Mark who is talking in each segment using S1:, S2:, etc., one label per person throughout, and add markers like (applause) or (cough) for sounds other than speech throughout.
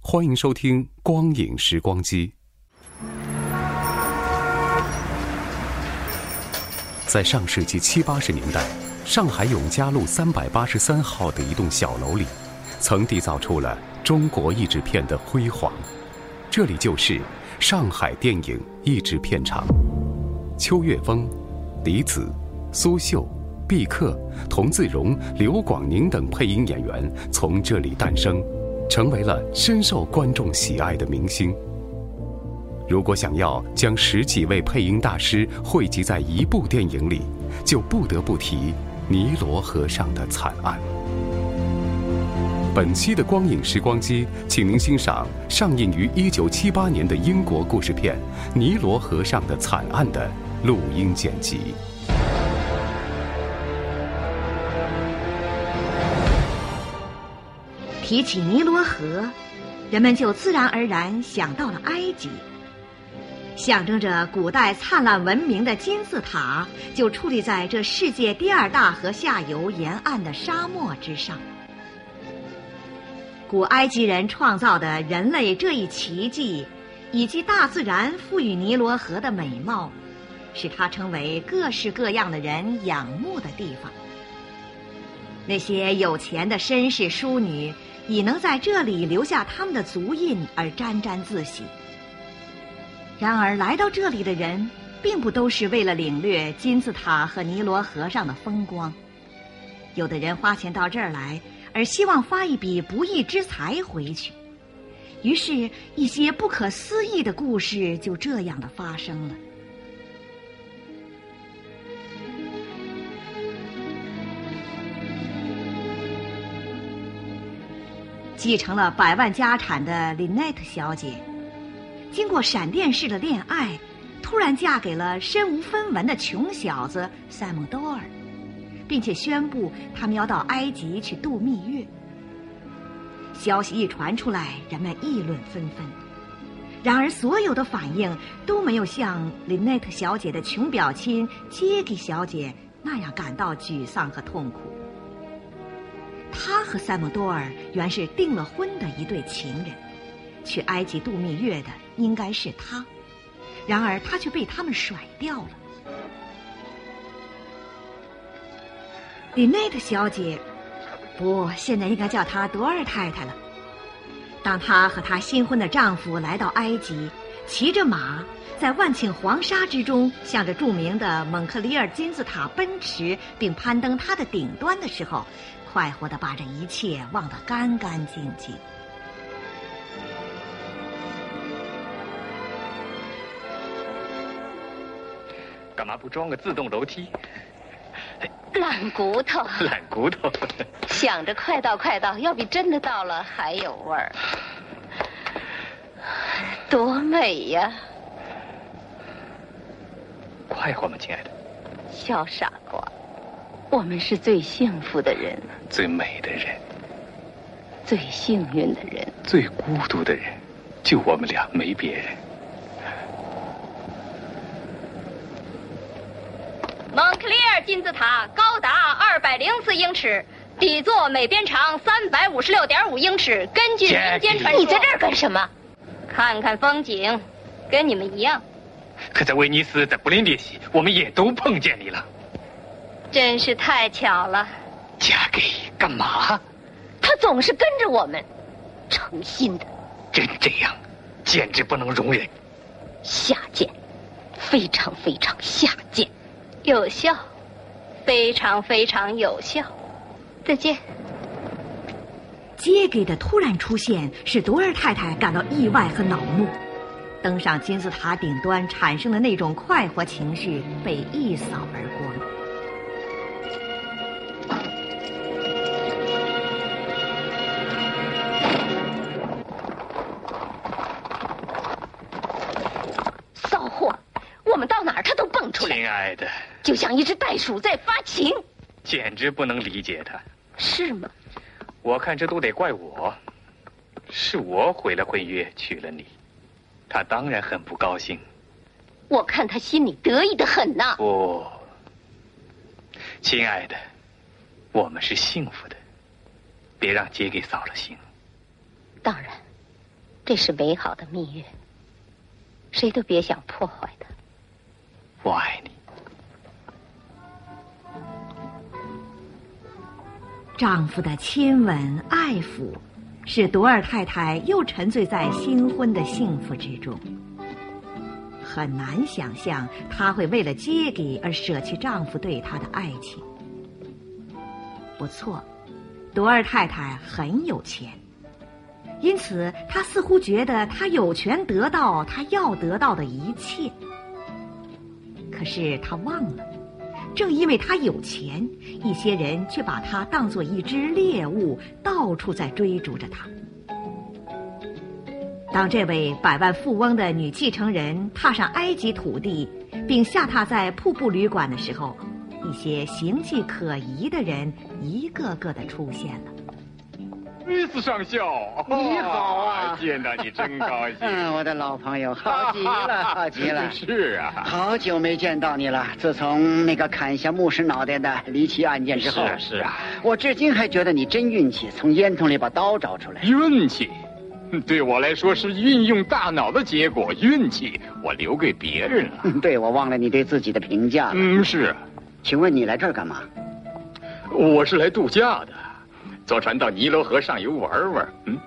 S1: 欢迎收听《光影时光机》。在上世纪七八十年代，上海永嘉路三百八十三号的一栋小楼里，曾缔造出了中国译制片的辉煌。这里就是上海电影译制片厂。邱岳峰、李子、苏绣、毕克、童自荣、刘广宁等配音演员从这里诞生，成为了深受观众喜爱的明星。如果想要将十几位配音大师汇集在一部电影里，就不得不提尼罗河上的惨案。本期的光影时光机，请您欣赏上映于1978年的英国故事片《尼罗河上的惨案》的录音剪辑。
S2: 提起尼罗河，人们就自然而然想到了埃及。象征着古代灿烂文明的金字塔，就矗立在这世界第二大河下游沿岸的沙漠之上。古埃及人创造的人类这一奇迹，以及大自然赋予尼罗河的美貌，使它成为各式各样的人仰慕的地方。那些有钱的绅士淑女，已能在这里留下他们的足印而沾沾自喜。然而，来到这里的人，并不都是为了领略金字塔和尼罗河上的风光。有的人花钱到这儿来，而希望发一笔不义之财回去。于是，一些不可思议的故事就这样的发生了。继承了百万家产的林奈特小姐。经过闪电式的恋爱，突然嫁给了身无分文的穷小子塞蒙多尔，并且宣布他们要到埃及去度蜜月。消息一传出来，人们议论纷纷。然而，所有的反应都没有像林内特小姐的穷表亲杰吉小姐那样感到沮丧和痛苦。他和塞蒙多尔原是订了婚的一对情人，去埃及度蜜月的。应该是他，然而他却被他们甩掉了。里内特小姐，不，现在应该叫她多尔太太了。当她和她新婚的丈夫来到埃及，骑着马，在万顷黄沙之中，向着著名的蒙克里尔金字塔奔驰，并攀登它的顶端的时候，快活的把这一切忘得干干净净。
S3: 干嘛不装个自动楼梯？
S4: 懒骨头，
S3: 懒骨头。
S4: 想着快到快到，要比真的到了还有味儿。多美呀！
S3: 快活吗，亲爱的？
S4: 小傻瓜，我们是最幸福的人，
S3: 最美的人，
S4: 最幸运的人，
S3: 最孤独的人，就我们俩，没别人。
S5: 蒙克利尔金字塔高达二百零四英尺，底座每边长三百五十六点五英尺。根据民间传说，
S4: 你在这儿干什么？
S5: 看看风景，跟你们一样。
S3: 可在威尼斯，在布林迪西，我们也都碰见你了。
S5: 真是太巧了。
S3: 嫁给干嘛？
S4: 他总是跟着我们，诚心的。
S3: 真这样？简直不能容忍。
S4: 下贱，非常非常下贱，
S5: 有效，非常非常有效。再见。
S2: 杰给的突然出现使多尔太太感到意外和恼怒，登上金字塔顶端产生的那种快活情绪被一扫而光。
S4: 就像一只袋鼠在发情，
S3: 简直不能理解他。
S4: 是吗？
S3: 我看这都得怪我，是我毁了婚约，娶了你。他当然很不高兴。
S4: 我看他心里得意的很呐。
S3: 不，亲爱的，我们是幸福的，别让杰给扫了兴。
S4: 当然，这是美好的蜜月，谁都别想破坏它。
S3: 我爱你。
S2: 丈夫的亲吻、爱抚，使朵尔太太又沉醉在新婚的幸福之中。很难想象她会为了杰给而舍弃丈夫对她的爱情。不错，朵尔太太很有钱，因此她似乎觉得她有权得到她要得到的一切。可是她忘了。正因为他有钱，一些人却把他当作一只猎物，到处在追逐着他。当这位百万富翁的女继承人踏上埃及土地，并下榻在瀑布旅馆的时候，一些形迹可疑的人一个个的出现了。
S6: 瑞斯上校，
S7: 你好啊！
S6: 见到你真高兴。(laughs) 嗯，
S8: 我的老朋友，好极了，(laughs) 好极了。
S6: 是啊，
S8: 好久没见到你了。自从那个砍下牧师脑袋的离奇案件之后，
S6: 是是啊，
S8: 我至今还觉得你真运气，从烟囱里把刀找出来。
S6: 运气，对我来说是运用大脑的结果。运气，我留给别人了。(laughs)
S8: 对，我忘了你对自己的评价了。
S6: 嗯，是。
S8: 请问你来这儿干嘛？
S6: 我是来度假的。坐船到尼罗河上游玩玩，嗯，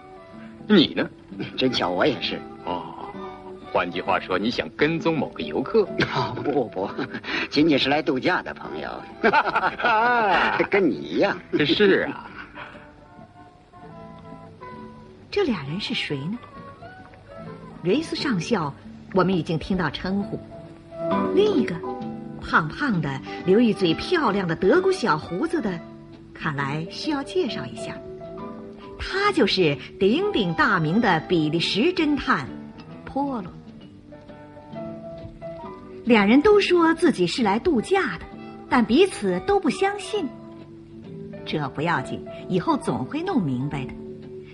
S6: 你呢？
S8: 真巧，我也是。
S6: 哦，换句话说，你想跟踪某个游客？
S8: 不不，仅仅是来度假的朋友，(laughs) 跟你一样。(laughs)
S6: 是啊。
S2: 这俩人是谁呢？瑞斯上校，我们已经听到称呼。另一个，胖胖的，留一嘴漂亮的德国小胡子的。看来需要介绍一下，他就是鼎鼎大名的比利时侦探波罗。两人都说自己是来度假的，但彼此都不相信。这不要紧，以后总会弄明白的。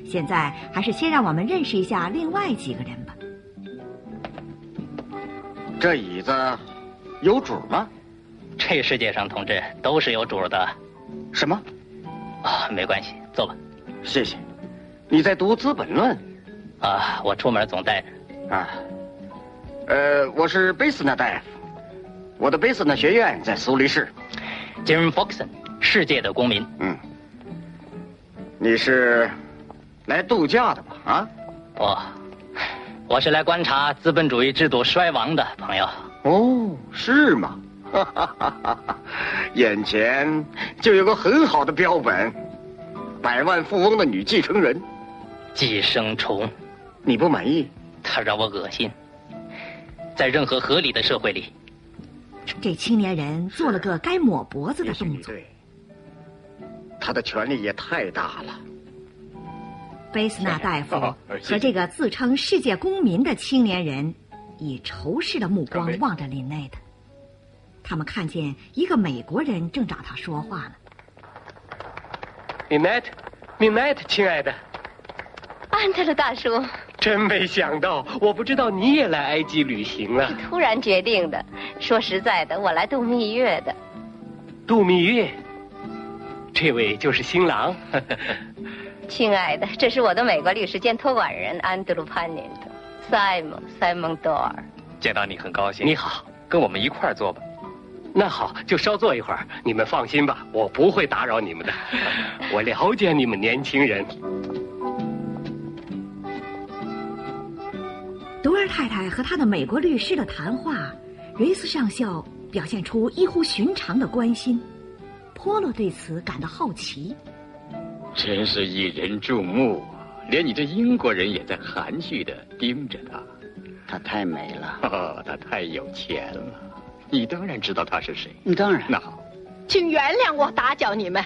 S2: 现在还是先让我们认识一下另外几个人吧。
S7: 这椅子有主吗？
S9: 这世界上，同志都是有主的。
S7: 什么？
S9: 啊，没关系，坐吧。
S7: 谢谢。你在读《资本论》？
S9: 啊，我出门总带
S7: 着。啊，呃，我是贝斯纳大夫，我的贝斯纳学院在苏黎世。
S9: Jim Foxon，世界的公民。
S7: 嗯。你是来度假的吧？啊？
S9: 不，我是来观察资本主义制度衰亡的朋友。
S7: 哦，是吗？哈哈哈哈哈！眼前就有个很好的标本，百万富翁的女继承人，
S9: 寄生虫。
S7: 你不满意？
S9: 他让我恶心。在任何合理的社会里，
S2: 这青年人做了个该抹脖子的动作。
S7: 他的权力也太大了。
S2: 贝斯纳大夫 (laughs) 和这个自称世界公民的青年人，以仇视的目光望着林内特。他们看见一个美国人正找他说话呢。
S10: 米奈特，米奈特，亲爱的，
S4: 安德鲁大叔，
S10: 真没想到，我不知道你也来埃及旅行了。
S4: 突然决定的，说实在的，我来度蜜月的。
S10: 度蜜月，这位就是新郎。(laughs) (laughs)
S4: 亲爱的，这是我的美国律师兼托管人安德鲁潘宁的塞蒙塞蒙多尔。
S3: 见到你很高兴。
S10: 你好，
S3: 跟我们一块儿坐吧。
S10: 那好，就稍坐一会儿。你们放心吧，我不会打扰你们的。(laughs) 我了解你们年轻人。
S2: 多尔太太和他的美国律师的谈话，瑞斯上校表现出异乎寻常的关心。波洛对此感到好奇，
S6: 真是引人注目啊！连你这英国人也在含蓄的盯着他。(laughs)
S8: 他太美了，
S6: 哦，(laughs) 她太有钱了。你当然知道他是谁。
S8: 你当然。
S6: 那好。
S11: 请原谅我打搅你们。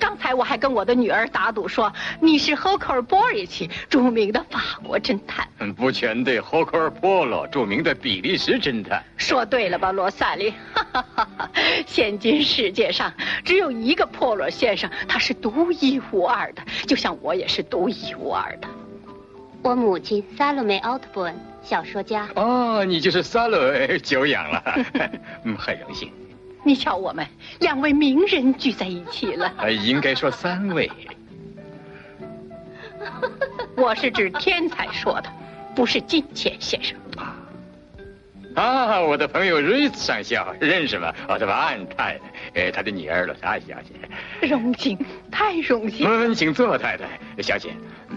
S11: 刚才我还跟我的女儿打赌说你是 h o k e r b o r i c h 著名的法国侦探。
S6: 不全对 h o k e r Polo 著名的比利时侦探。
S11: 说对了吧，罗萨林？哈哈哈哈？现今世界上只有一个破罗先生，他是独一无二的，就像我也是独一无二的。
S12: 我母亲 Salome Outburn，小说家。
S6: 哦，你就是 Salome，久仰了，(laughs) 嗯，很荣幸。
S11: 你瞧，我们两位名人聚在一起了。
S6: 呃，应该说三位。
S11: 我是指天才说的，不是金钱先生。
S6: 啊，啊，我的朋友瑞斯上校认识吗？奥特曼太太，呃，他的女儿罗莎小姐。
S11: 荣幸，太荣幸。
S6: 嗯，请坐，太太，小姐。啊。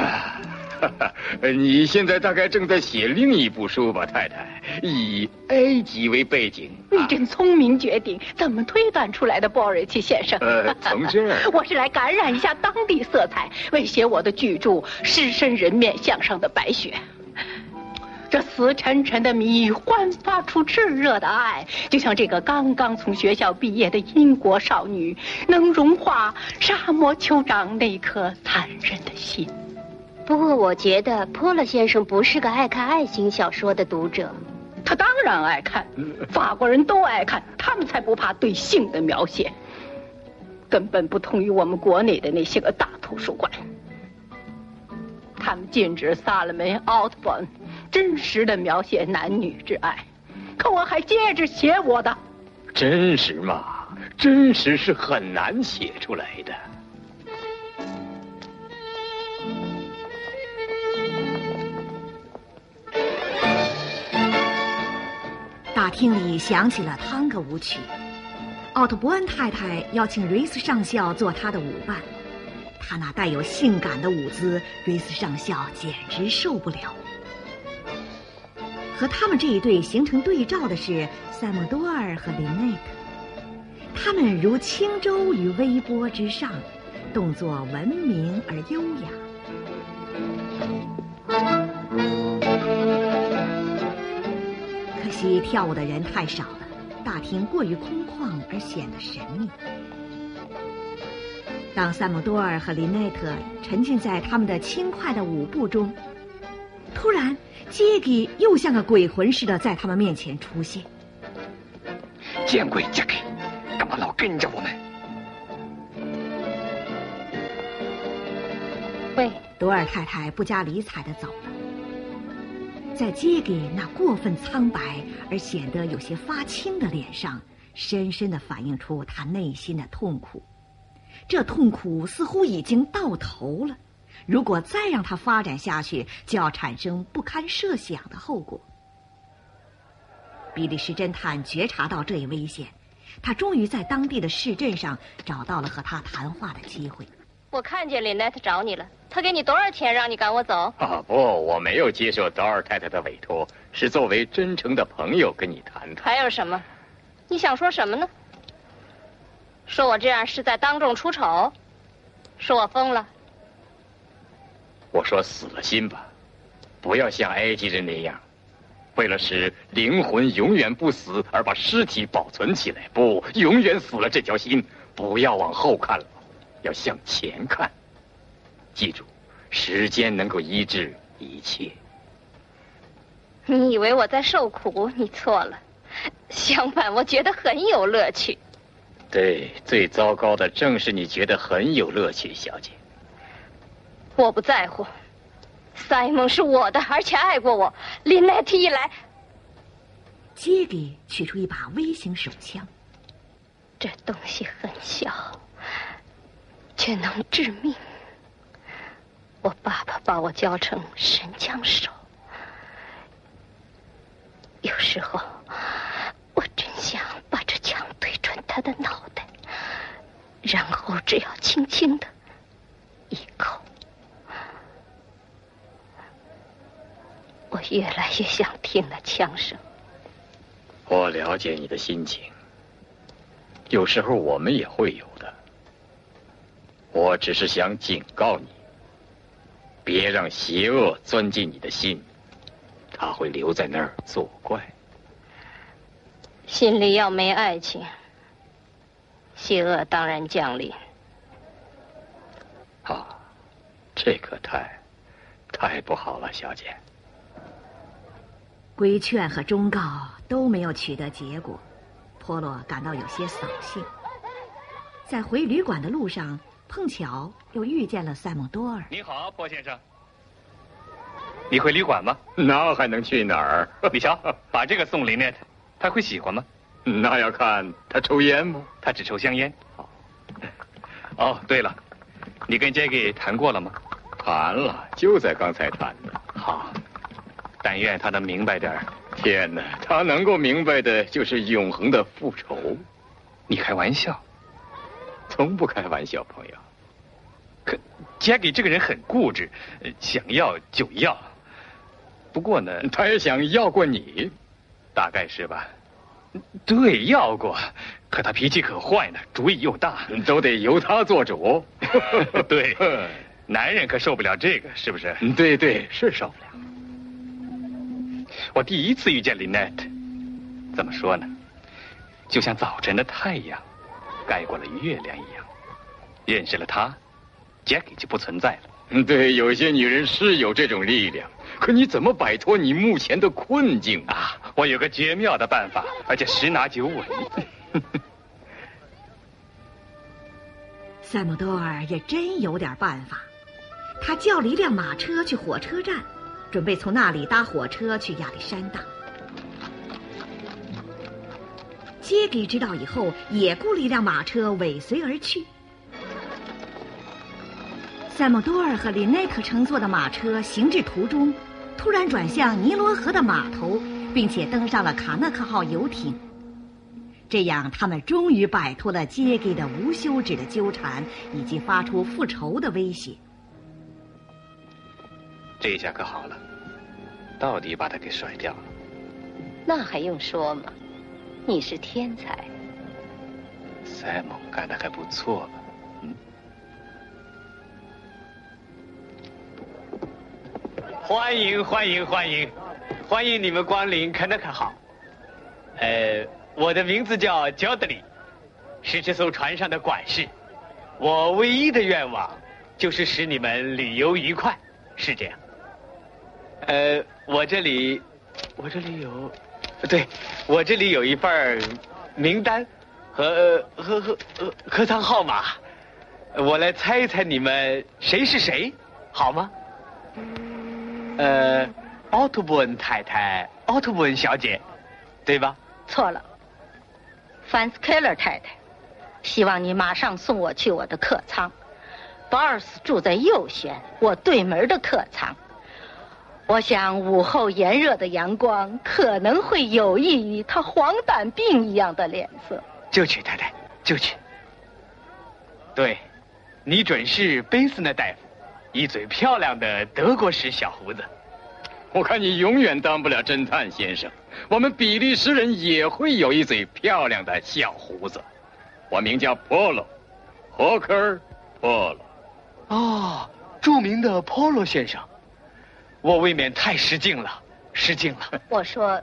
S6: (laughs) 你现在大概正在写另一部书吧，太太？以埃及为背景。
S11: 你真聪明绝顶，怎么推断出来的，波瑞奇先生？
S6: 呃，从这儿。(laughs)
S11: 我是来感染一下当地色彩，为写我的巨著《狮身人面像上的白雪》。这死沉沉的谜焕发出炽热的爱，就像这个刚刚从学校毕业的英国少女，能融化沙漠酋长那颗残忍的心。
S12: 不过，我觉得波勒先生不是个爱看爱情小说的读者。
S11: 他当然爱看，法国人都爱看，他们才不怕对性的描写。根本不同于我们国内的那些个大图书馆。他们禁止萨勒梅·奥特本真实的描写男女之爱，可我还接着写我的。
S6: 真实嘛，真实是很难写出来的。
S2: 大厅里响起了探戈舞曲，奥特伯恩太太邀请瑞斯上校做她的舞伴。他那带有性感的舞姿，瑞斯上校简直受不了。和他们这一对形成对照的是塞莫多尔和林内特，他们如轻舟于微波之上，动作文明而优雅。其跳舞的人太少了，大厅过于空旷而显得神秘。当萨姆多尔和林奈特沉浸在他们的轻快的舞步中，突然杰基又像个鬼魂似的在他们面前出现。
S10: 见鬼，杰基，干嘛老跟着我们？
S2: 喂，多尔太太不加理睬的走了。在杰给那过分苍白而显得有些发青的脸上，深深的反映出他内心的痛苦。这痛苦似乎已经到头了，如果再让它发展下去，就要产生不堪设想的后果。比利时侦探觉察到这一危险，他终于在当地的市镇上找到了和他谈话的机会。
S4: 我看见林奈特找你了，他给你多少钱让你赶我走？
S6: 啊，不，我没有接受德尔太太的委托，是作为真诚的朋友跟你谈谈。
S4: 还有什么？你想说什么呢？说我这样是在当众出丑？说我疯了？
S6: 我说死了心吧，不要像埃及人那样，为了使灵魂永远不死而把尸体保存起来。不，永远死了这条心，不要往后看了。要向前看，记住，时间能够医治一切。
S4: 你以为我在受苦？你错了，相反，我觉得很有乐趣。
S6: 对，最糟糕的正是你觉得很有乐趣，小姐。
S4: 我不在乎，塞蒙是我的，而且爱过我。林奈特一来，
S2: 杰给取出一把微型手枪，
S4: 这东西很小。却能致命。我爸爸把我教成神枪手，有时候我真想把这枪对准他的脑袋，然后只要轻轻的一口，我越来越想听那枪声。
S6: 我了解你的心情，有时候我们也会有的。我只是想警告你，别让邪恶钻进你的心，他会留在那儿作怪。
S4: 心里要没爱情，邪恶当然降临。
S6: 啊，这可太，太不好了，小姐。
S2: 规劝和忠告都没有取得结果，波洛感到有些扫兴。在回旅馆的路上，碰巧又遇见了塞蒙多尔。
S3: 你好，波先生。你回旅馆吗？
S6: 那还能去哪儿？(laughs)
S3: 你瞧，把这个送林奈特，他会喜欢吗？
S6: 那要看他抽烟吗？
S3: 他只抽香烟。(laughs) 哦，对了，你跟杰给谈过了吗？
S6: 谈了，就在刚才谈的。
S3: 好。但愿他能明白点儿
S6: 天哪，他能够明白的就是永恒的复仇。
S3: 你开玩笑？
S6: 从不开玩笑，朋友。
S3: 可杰给这个人很固执，想要就要。不过呢，(laughs)
S6: 他也想要过你，
S3: 大概是吧？对，要过。可他脾气可坏呢，主意又大，(laughs)
S6: 都得由他做主。(laughs)
S3: 对，男人可受不了这个，是不是？
S6: 对对，是受不了。
S3: 我第一次遇见林奈特，怎么说呢？就像早晨的太阳盖过了月亮一样。认识了他，杰克就不存在
S6: 了。对，有些女人是有这种力量。可你怎么摆脱你目前的困境
S3: 啊？我有个绝妙的办法，而且十拿九稳。
S2: 塞姆多尔也真有点办法。他叫了一辆马车去火车站。准备从那里搭火车去亚历山大。杰给知道以后，也雇了一辆马车尾随而去。塞莫多尔和林奈克乘坐的马车行至途中，突然转向尼罗河的码头，并且登上了卡纳克号游艇。这样，他们终于摆脱了杰给的无休止的纠缠以及发出复仇的威胁。
S3: 这下可好了，到底把他给甩掉了。
S4: 那还用说吗？你是天才。
S3: 赛蒙干的还不错吧？
S13: 欢迎欢迎欢迎，欢迎你们光临肯德克号。呃，我的名字叫焦德里，是这艘船上的管事。我唯一的愿望就是使你们旅游愉快，是这样。呃，我这里，我这里有，对，我这里有一份名单和和和客舱号码，我来猜一猜你们谁是谁，好吗？呃，奥特布恩太太，奥特布恩小姐，对吧？
S4: 错了，范斯凯勒太太，希望你马上送我去我的客舱。保尔斯住在右舷，我对门的客舱。我想午后炎热的阳光可能会有益于他黄疸病一样的脸色。
S13: 就去，太太，就去。对，你准是贝斯那大夫，一嘴漂亮的德国式小胡子。
S6: 我看你永远当不了侦探先生。我们比利时人也会有一嘴漂亮的小胡子。我名叫波罗，霍克尔·波
S13: 罗。哦，著名的波罗先生。我未免太失敬了，失敬了。(laughs)
S4: 我说，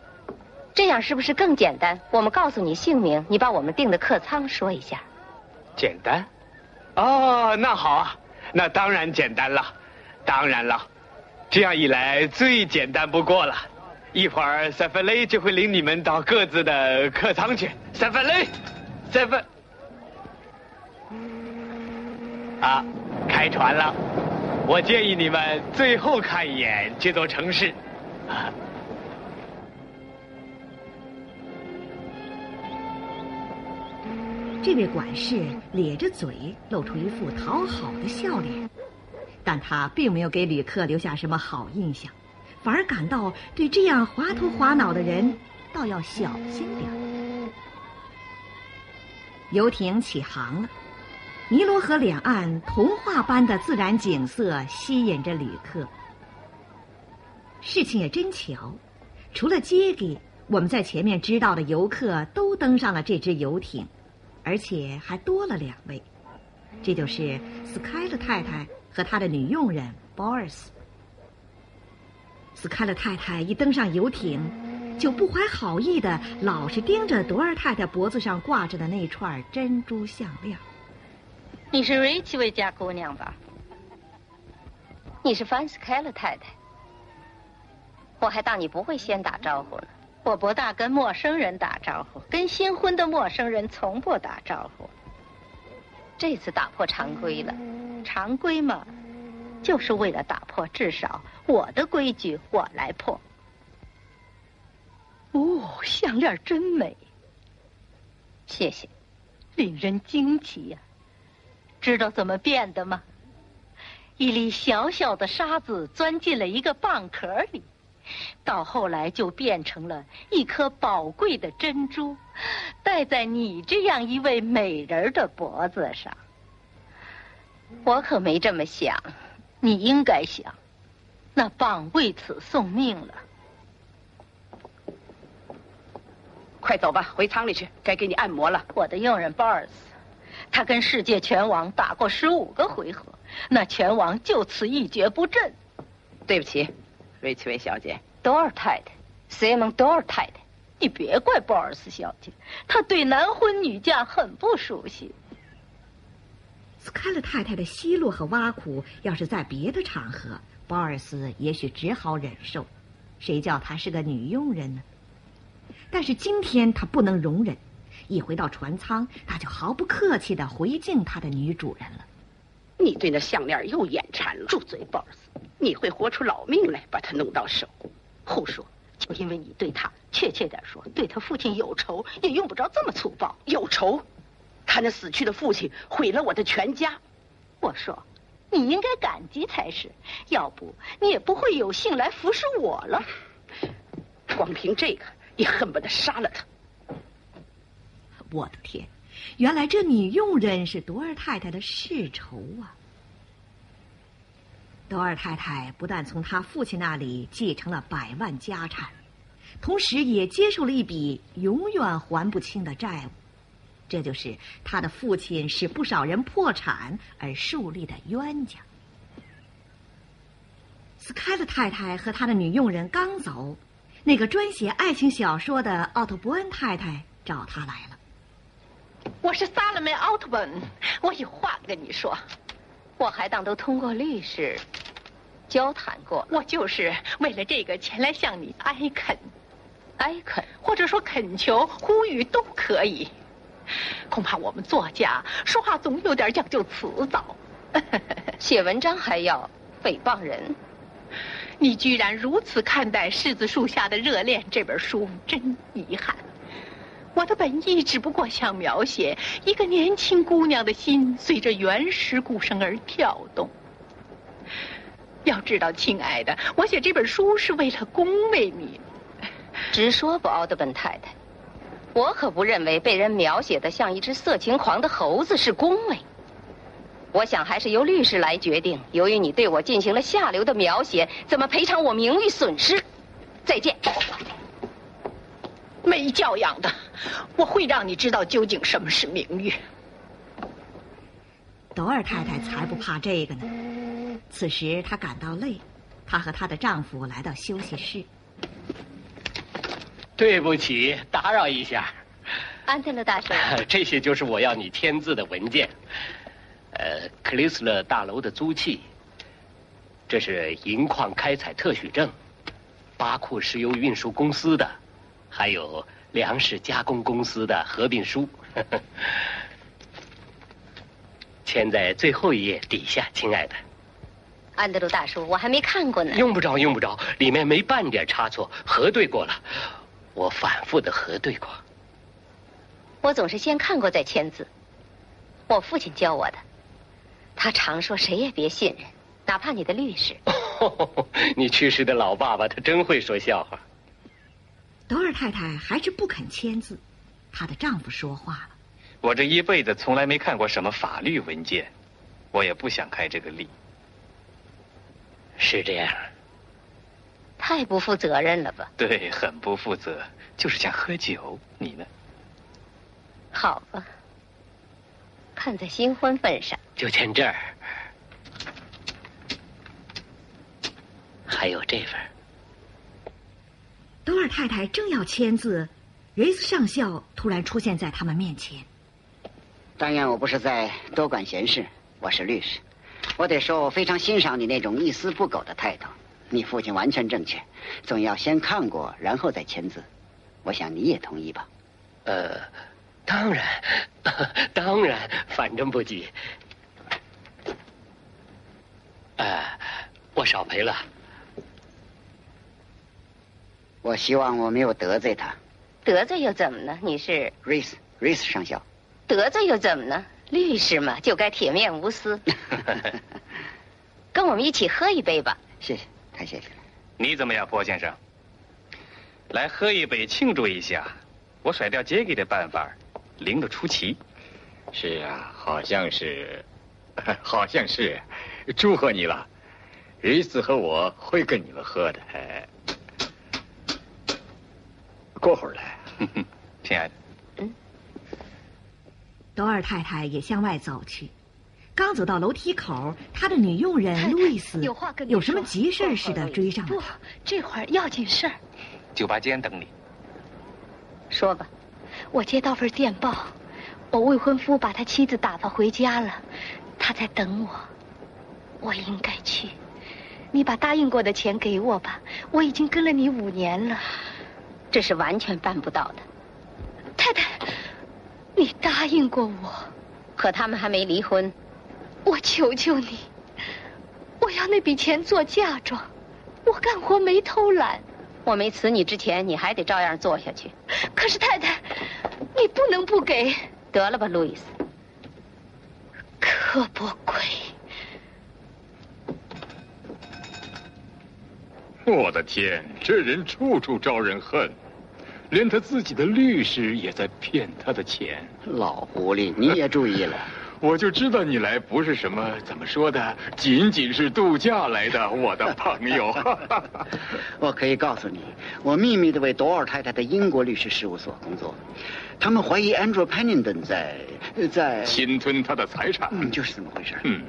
S4: 这样是不是更简单？我们告诉你姓名，你把我们订的客舱说一下。
S13: 简单？哦，那好啊，那当然简单了，当然了，这样一来最简单不过了。一会儿塞弗雷就会领你们到各自的客舱去。塞弗雷，塞弗，啊，开船了。我建议你们最后看一眼这座城市。
S2: 这位管事咧着嘴，露出一副讨好的笑脸，但他并没有给旅客留下什么好印象，反而感到对这样滑头滑脑的人，倒要小心点游艇起航了。尼罗河两岸童话般的自然景色吸引着旅客。事情也真巧，除了杰给，我们在前面知道的游客都登上了这只游艇，而且还多了两位，这就是斯凯勒太太和她的女佣人 Boris。斯凯勒太太一登上游艇，就不怀好意的老是盯着朵尔太太脖子上挂着的那串珍珠项链。
S4: 你是瑞奇维家姑娘吧？你是范斯凯勒太太。我还当你不会先打招呼呢。我不大跟陌生人打招呼，跟新婚的陌生人从不打招呼。这次打破常规了，常规嘛，就是为了打破至少我的规矩，我来破。哦，项链真美，谢谢，令人惊奇呀。知道怎么变的吗？一粒小小的沙子钻进了一个蚌壳里。到后来就变成了一颗宝贵的珍珠，戴在你这样一位美人的脖子上。我可没这么想，你应该想，那蚌为此送命了。
S14: 快走吧，回舱里去，该给你按摩了。
S4: 我的佣人鲍尔斯，他跟世界拳王打过十五个回合，那拳王就此一蹶不振。
S14: 对不起。瑞奇维小姐，
S4: 多尔太太，塞蒙多尔太太，你别怪鲍尔斯小姐，她对男婚女嫁很不熟悉。
S2: 斯凯勒太太的奚落和挖苦，要是在别的场合，鲍尔斯也许只好忍受，谁叫她是个女佣人呢？但是今天她不能容忍，一回到船舱，他就毫不客气的回敬他的女主人了。
S14: 你对那项链又眼馋了，
S4: 住嘴，鲍尔斯！
S14: 你会活出老命来把它弄到手？
S4: 胡说！就因为你对他，确切点说，对他父亲有仇，也用不着这么粗暴。
S14: 有仇？他那死去的父亲毁了我的全家。
S4: 我说，你应该感激才是，要不你也不会有幸来服侍我了。
S14: 光凭这个，也恨不得杀了他。
S2: 我的天！原来这女佣人是多尔太太的世仇啊！多尔太太不但从她父亲那里继承了百万家产，同时也接受了一笔永远还不清的债务，这就是她的父亲使不少人破产而树立的冤家。斯凯勒太太和她的女佣人刚走，那个专写爱情小说的奥特伯恩太太找她来了。
S11: 我是萨勒梅奥特本，我有话跟你说。
S4: 我还当都通过律师交谈过，
S11: 我就是为了这个前来向你哀恳，
S4: 哀恳
S11: 或者说恳求、呼吁都可以。恐怕我们作家说话总有点讲究辞藻，(laughs)
S4: 写文章还要诽谤人。
S11: 你居然如此看待《柿子树下的热恋》这本书，真遗憾。我的本意只不过想描写一个年轻姑娘的心随着原始鼓声而跳动。要知道，亲爱的，我写这本书是为了恭维你。
S4: 直说吧，奥德本太太，我可不认为被人描写的像一只色情狂的猴子是恭维。我想还是由律师来决定，由于你对我进行了下流的描写，怎么赔偿我名誉损失。再见。
S11: 没教养的，我会让你知道究竟什么是名誉。
S2: 朵尔太太才不怕这个呢。此时她感到累，她和她的丈夫来到休息室。
S10: 对不起，打扰一下。
S4: 安德勒大师，(laughs)
S10: 这些就是我要你签字的文件。呃，克里斯勒大楼的租契，这是银矿开采特许证，巴库石油运输公司的。还有粮食加工公司的合并书，(laughs) 签在最后一页底下，亲爱的。
S4: 安德鲁大叔，我还没看过呢。
S10: 用不着，用不着，里面没半点差错，核对过了，我反复的核对过。
S4: 我总是先看过再签字，我父亲教我的，他常说谁也别信任，哪怕你的律师。(laughs)
S10: 你去世的老爸爸，他真会说笑话。
S2: 德尔太太还是不肯签字，她的丈夫说话了：“
S6: 我这一辈子从来没看过什么法律文件，我也不想开这个例。”
S10: 是这样。
S4: 太不负责任了吧？
S3: 对，很不负责，就是想喝酒。你呢？
S4: 好吧，看在新婚份上，
S10: 就签这儿，还有这份。
S2: 多尔太太正要签字，瑞斯上校突然出现在他们面前。
S8: 但愿我不是在多管闲事，我是律师。我得说，我非常欣赏你那种一丝不苟的态度。你父亲完全正确，总要先看过，然后再签字。我想你也同意吧？
S10: 呃，当然，(laughs) 当然，反正不急。哎，我少赔了。
S8: 我希望我没有得罪他。
S4: 得罪又怎么呢？你是
S8: 瑞斯，瑞斯上校。
S4: 得罪又怎么呢？律师嘛，就该铁面无私。(laughs) 跟我们一起喝一杯吧。
S8: 谢谢，太谢谢了。
S3: 你怎么样，波先生？来喝一杯庆祝一下，我甩掉杰给的办法，灵得出奇。
S6: 是啊，好像是，(laughs) 好像是，祝贺你了。瑞斯和我会跟你们喝的。哎，过会儿来，(laughs)
S3: 亲爱的。
S2: 多尔太太也向外走去，刚走到楼梯口，她的女佣人路易斯
S5: 有话跟
S2: 有什么急事似的追上了
S5: 不，这会儿要紧事儿。
S3: 酒吧间等你。
S4: 说吧，
S5: 我接到份电报，我未婚夫把他妻子打发回家了，他在等我。我应该去，你把答应过的钱给我吧，我已经跟了你五年了。
S4: 这是完全办不到的。
S5: 太太。你答应过我，
S4: 可他们还没离婚。
S5: 我求求你，我要那笔钱做嫁妆。我干活没偷懒。
S4: 我没辞你之前，你还得照样做下去。
S5: 可是太太，你不能不给。
S4: 得了吧，路易斯。
S5: 刻薄鬼！
S6: 我的天，这人处处招人恨。连他自己的律师也在骗他的钱。
S8: 老狐狸，你也注意了。(laughs)
S6: 我就知道你来不是什么怎么说的，仅仅是度假来的，我的 (laughs) 朋友。(laughs)
S8: 我可以告诉你，我秘密的为朵尔太太的英国律师事务所工作，他们怀疑 Andrew Pennington 在在
S6: 侵吞他的财产。
S8: 嗯，就是这么回事。嗯，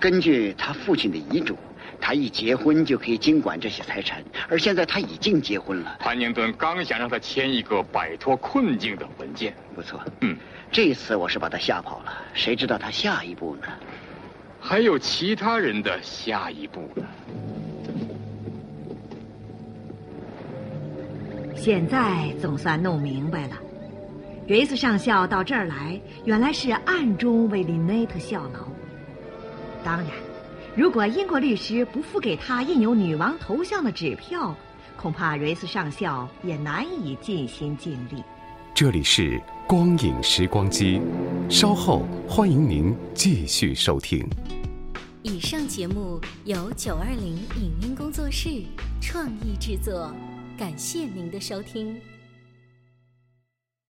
S8: 根据他父亲的遗嘱。他一结婚就可以经管这些财产，而现在他已经结婚了。
S6: 潘宁顿刚想让他签一个摆脱困境的文件，
S8: 不错。
S6: 嗯，
S8: 这次我是把他吓跑了，谁知道他下一步呢？
S6: 还有其他人的下一步呢？
S2: 现在总算弄明白了，瑞斯上校到这儿来，原来是暗中为林内特效劳。当然。如果英国律师不付给他印有女王头像的纸票，恐怕瑞斯上校也难以尽心尽力。
S1: 这里是光影时光机，稍后欢迎您继续收听。
S15: 以上节目由九二零影音工作室创意制作，感谢您的收听。